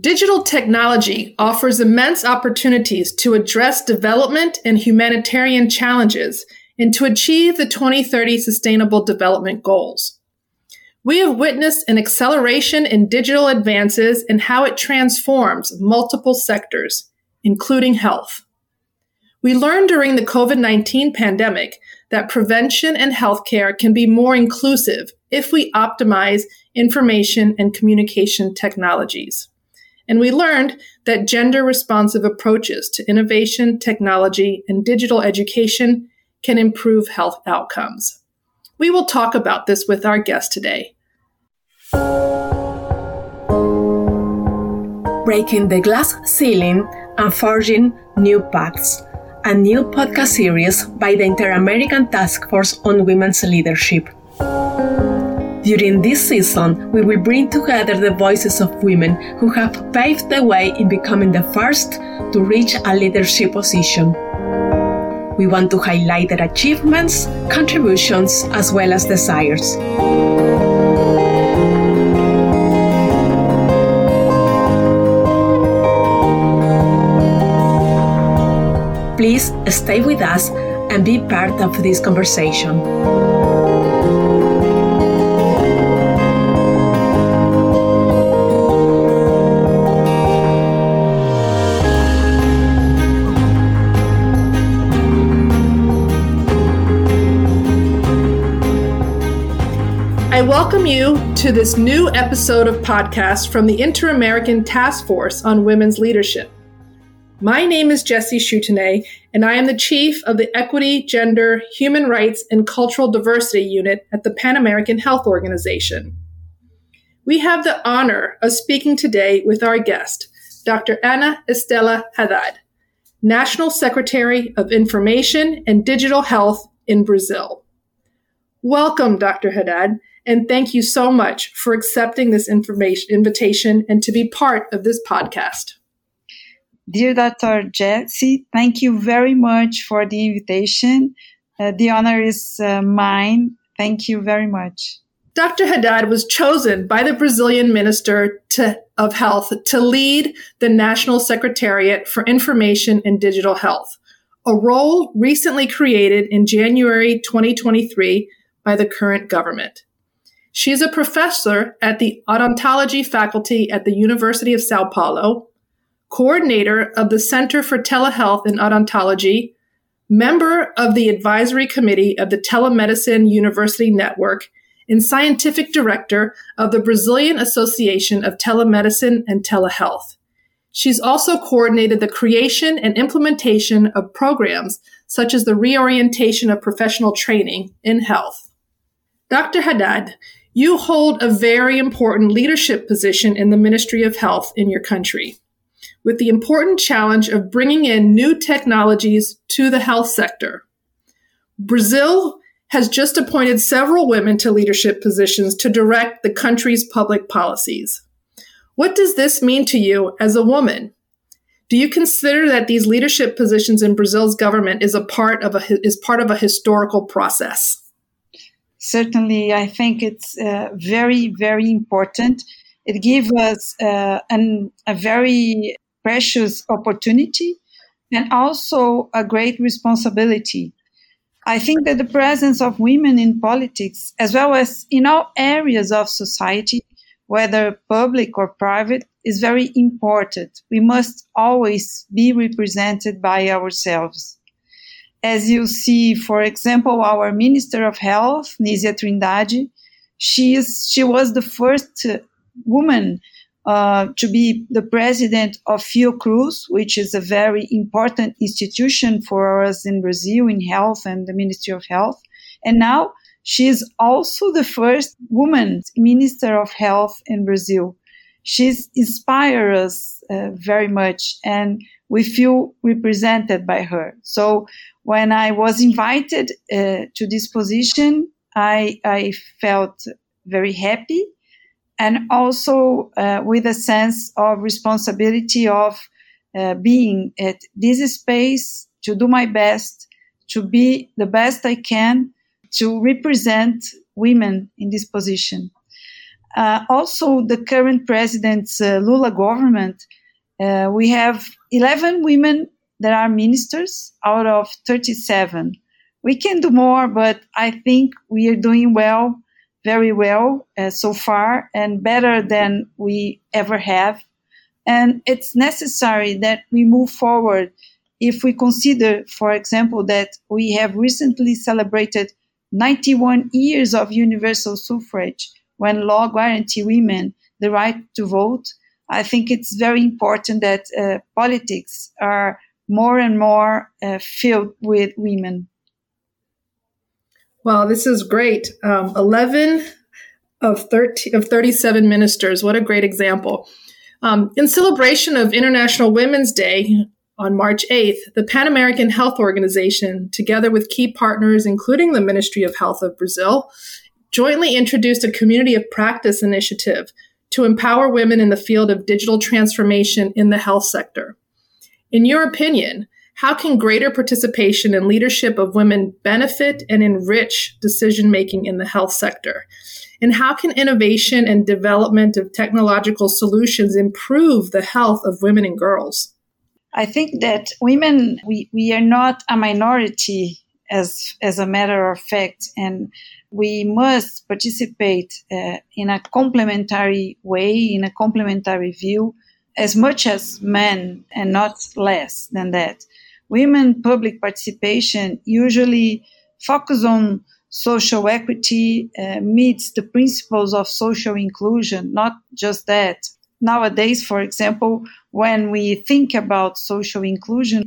Digital technology offers immense opportunities to address development and humanitarian challenges and to achieve the 2030 Sustainable Development Goals. We have witnessed an acceleration in digital advances and how it transforms multiple sectors, including health. We learned during the COVID 19 pandemic that prevention and healthcare can be more inclusive if we optimize information and communication technologies. And we learned that gender responsive approaches to innovation, technology, and digital education can improve health outcomes. We will talk about this with our guest today. Breaking the Glass Ceiling and Forging New Paths, a new podcast series by the Inter American Task Force on Women's Leadership. During this season, we will bring together the voices of women who have paved the way in becoming the first to reach a leadership position. We want to highlight their achievements, contributions, as well as desires. Please stay with us and be part of this conversation. I welcome you to this new episode of podcast from the Inter American Task Force on Women's Leadership. My name is Jessie Schutt-Aine, and I am the Chief of the Equity, Gender, Human Rights, and Cultural Diversity Unit at the Pan American Health Organization. We have the honor of speaking today with our guest, Dr. Ana Estela Haddad, National Secretary of Information and Digital Health in Brazil. Welcome, Dr. Haddad, and thank you so much for accepting this information invitation and to be part of this podcast. Dear Dr. Jessie, thank you very much for the invitation. Uh, the honor is uh, mine. Thank you very much. Dr. Haddad was chosen by the Brazilian Minister to, of Health to lead the National Secretariat for Information and Digital Health, a role recently created in January 2023 by the current government. She is a professor at the odontology faculty at the University of Sao Paulo, coordinator of the Center for Telehealth and Odontology, member of the advisory committee of the Telemedicine University Network, and scientific director of the Brazilian Association of Telemedicine and Telehealth. She's also coordinated the creation and implementation of programs such as the reorientation of professional training in health. Dr. Haddad, you hold a very important leadership position in the Ministry of Health in your country, with the important challenge of bringing in new technologies to the health sector. Brazil has just appointed several women to leadership positions to direct the country's public policies. What does this mean to you as a woman? Do you consider that these leadership positions in Brazil's government is a part of a is part of a historical process? Certainly I think it's uh, very, very important. It gives us uh, an, a very precious opportunity and also a great responsibility. I think that the presence of women in politics, as well as in all areas of society, whether public or private, is very important. We must always be represented by ourselves. As you see, for example, our Minister of Health, Nisia Trindade, she, is, she was the first woman uh, to be the president of Fiocruz, which is a very important institution for us in Brazil in health and the Ministry of Health. And now she is also the first woman Minister of Health in Brazil. She's inspired us uh, very much and we feel represented by her. So when I was invited uh, to this position, I, I, felt very happy and also uh, with a sense of responsibility of uh, being at this space to do my best, to be the best I can, to represent women in this position. Uh, also, the current president's uh, Lula government, uh, we have 11 women that are ministers out of 37. We can do more, but I think we are doing well, very well uh, so far, and better than we ever have. And it's necessary that we move forward if we consider, for example, that we have recently celebrated 91 years of universal suffrage when law guaranteed women the right to vote. I think it's very important that uh, politics are more and more uh, filled with women. Wow, this is great. Um, 11 of 30, of 37 ministers. What a great example. Um, in celebration of International Women's Day on March 8th, the Pan American Health Organization, together with key partners, including the Ministry of Health of Brazil, jointly introduced a community of practice initiative to empower women in the field of digital transformation in the health sector. In your opinion, how can greater participation and leadership of women benefit and enrich decision making in the health sector? And how can innovation and development of technological solutions improve the health of women and girls? I think that women, we, we are not a minority as, as a matter of fact, and we must participate uh, in a complementary way, in a complementary view, as much as men and not less than that. Women public participation usually focus on social equity, uh, meets the principles of social inclusion, not just that. Nowadays, for example, when we think about social inclusion,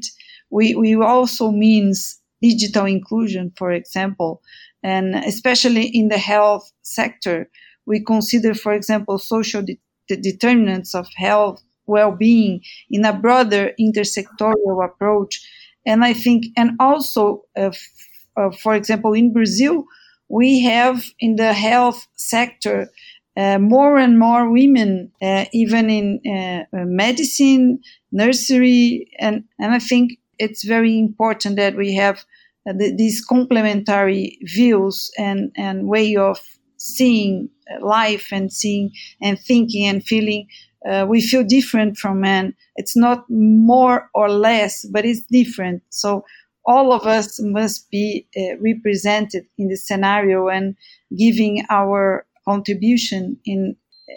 we, we also means digital inclusion, for example, and especially in the health sector, we consider, for example, social de- determinants of health well-being in a broader intersectorial approach. And I think, and also, uh, f- uh, for example, in Brazil, we have in the health sector uh, more and more women, uh, even in uh, medicine, nursery, and, and I think it's very important that we have uh, the, these complementary views and, and way of seeing life and seeing and thinking and feeling uh, we feel different from men. It's not more or less, but it's different. So all of us must be uh, represented in the scenario and giving our contribution in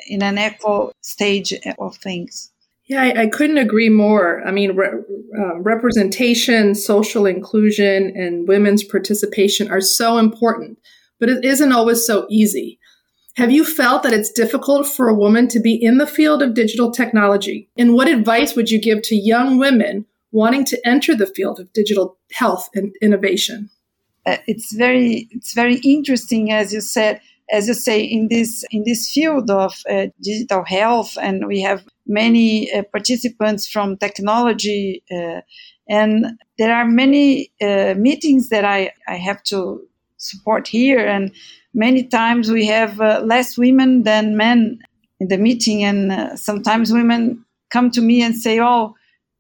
in an equal stage of things. Yeah, I, I couldn't agree more. I mean, re- uh, representation, social inclusion, and women's participation are so important, but it isn't always so easy. Have you felt that it's difficult for a woman to be in the field of digital technology? And what advice would you give to young women wanting to enter the field of digital health and innovation? Uh, it's very it's very interesting, as you said, as you say in this in this field of uh, digital health, and we have many uh, participants from technology, uh, and there are many uh, meetings that I I have to support here and many times we have less women than men in the meeting and sometimes women come to me and say oh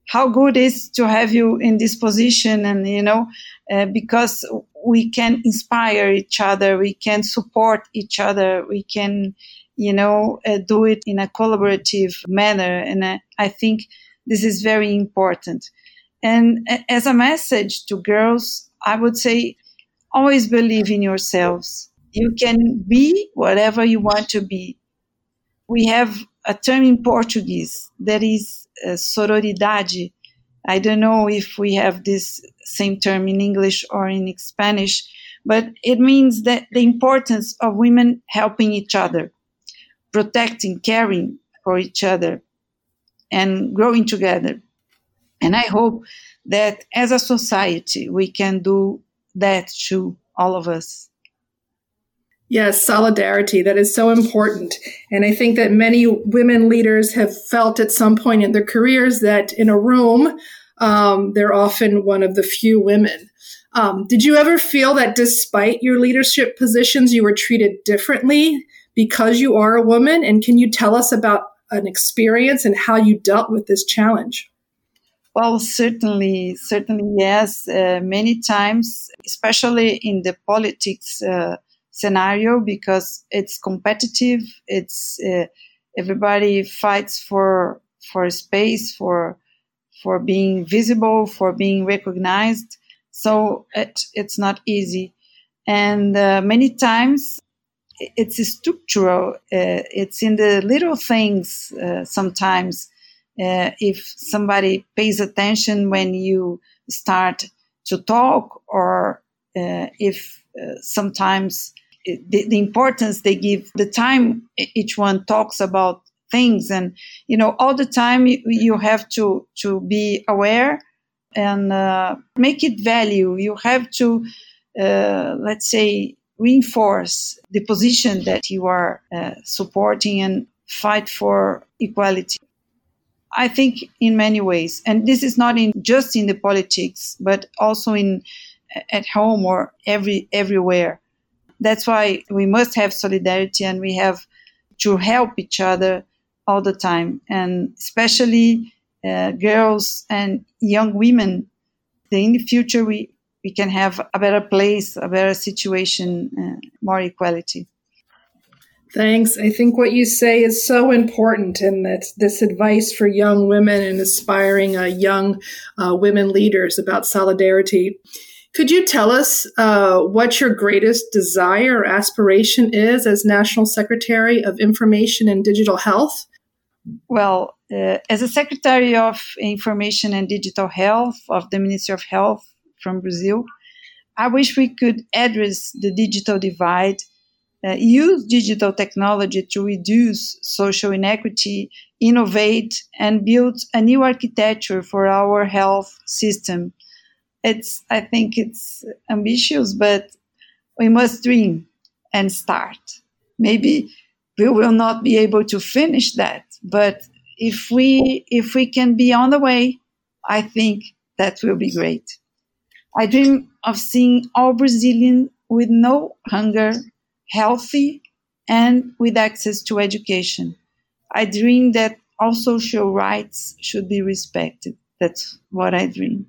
how good is to have you in this position and you know uh, because we can inspire each other we can support each other we can you know uh, do it in a collaborative manner and uh, i think this is very important and as a message to girls i would say always believe in yourselves you can be whatever you want to be. We have a term in Portuguese that is uh, sororidade. I don't know if we have this same term in English or in Spanish, but it means that the importance of women helping each other, protecting, caring for each other, and growing together. And I hope that as a society, we can do that to all of us. Yes, solidarity. That is so important. And I think that many women leaders have felt at some point in their careers that in a room, um, they're often one of the few women. Um, did you ever feel that despite your leadership positions, you were treated differently because you are a woman? And can you tell us about an experience and how you dealt with this challenge? Well, certainly, certainly, yes. Uh, many times, especially in the politics uh, scenario because it's competitive. It's uh, everybody fights for for space, for for being visible, for being recognized. So it, it's not easy, and uh, many times it's structural. Uh, it's in the little things. Uh, sometimes, uh, if somebody pays attention when you start to talk, or uh, if uh, sometimes the, the importance they give the time each one talks about things and you know all the time you, you have to to be aware and uh, make it value you have to let's say reinforce the position that you are uh, supporting and fight for equality i think in many ways and this is not in just in the politics but also in at home or every everywhere that's why we must have solidarity and we have to help each other all the time, and especially uh, girls and young women. In the future, we, we can have a better place, a better situation, uh, more equality. Thanks. I think what you say is so important, and that this advice for young women and aspiring uh, young uh, women leaders about solidarity. Could you tell us uh, what your greatest desire or aspiration is as National Secretary of Information and Digital Health? Well, uh, as a Secretary of Information and Digital Health of the Ministry of Health from Brazil, I wish we could address the digital divide, uh, use digital technology to reduce social inequity, innovate, and build a new architecture for our health system. It's i think it's ambitious but we must dream and start. Maybe we will not be able to finish that but if we if we can be on the way i think that will be great i dream of seeing all brazilians with no hunger healthy and with access to education i dream that all social rights should be respected that's what i dream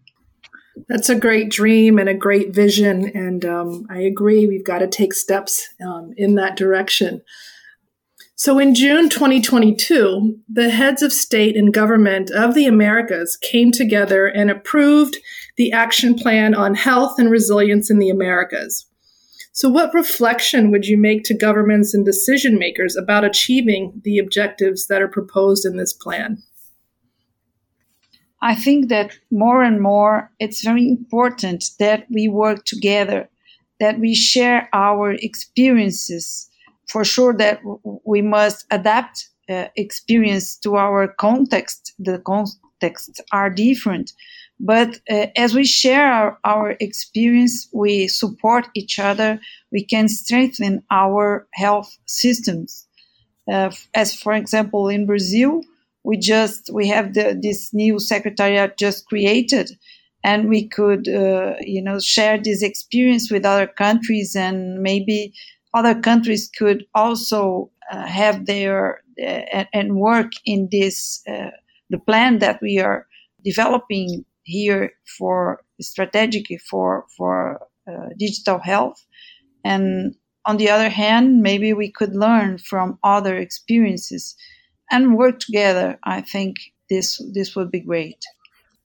that's a great dream and a great vision. And um, I agree, we've got to take steps um, in that direction. So in June 2022, the heads of state and government of the Americas came together and approved the Action Plan on Health and Resilience in the Americas. So, what reflection would you make to governments and decision makers about achieving the objectives that are proposed in this plan? I think that more and more it's very important that we work together, that we share our experiences. For sure, that we must adapt uh, experience to our context. The contexts are different. But uh, as we share our, our experience, we support each other, we can strengthen our health systems. Uh, as, for example, in Brazil, we just we have the, this new secretariat just created and we could uh, you know share this experience with other countries and maybe other countries could also uh, have their uh, and work in this uh, the plan that we are developing here for strategically for for uh, digital health and on the other hand maybe we could learn from other experiences and work together, I think this this would be great.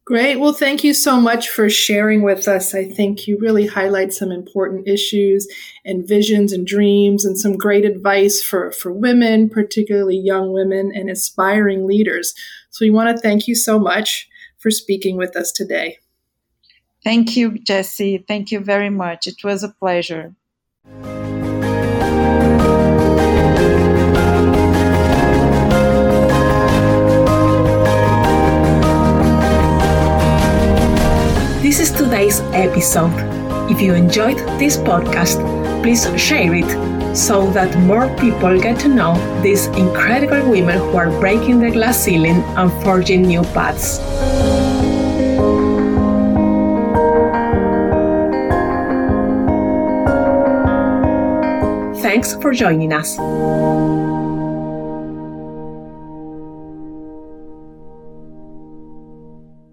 Great. Well, thank you so much for sharing with us. I think you really highlight some important issues and visions and dreams and some great advice for, for women, particularly young women and aspiring leaders. So we want to thank you so much for speaking with us today. Thank you, Jessie. Thank you very much. It was a pleasure. Today's episode. If you enjoyed this podcast, please share it so that more people get to know these incredible women who are breaking the glass ceiling and forging new paths. Thanks for joining us.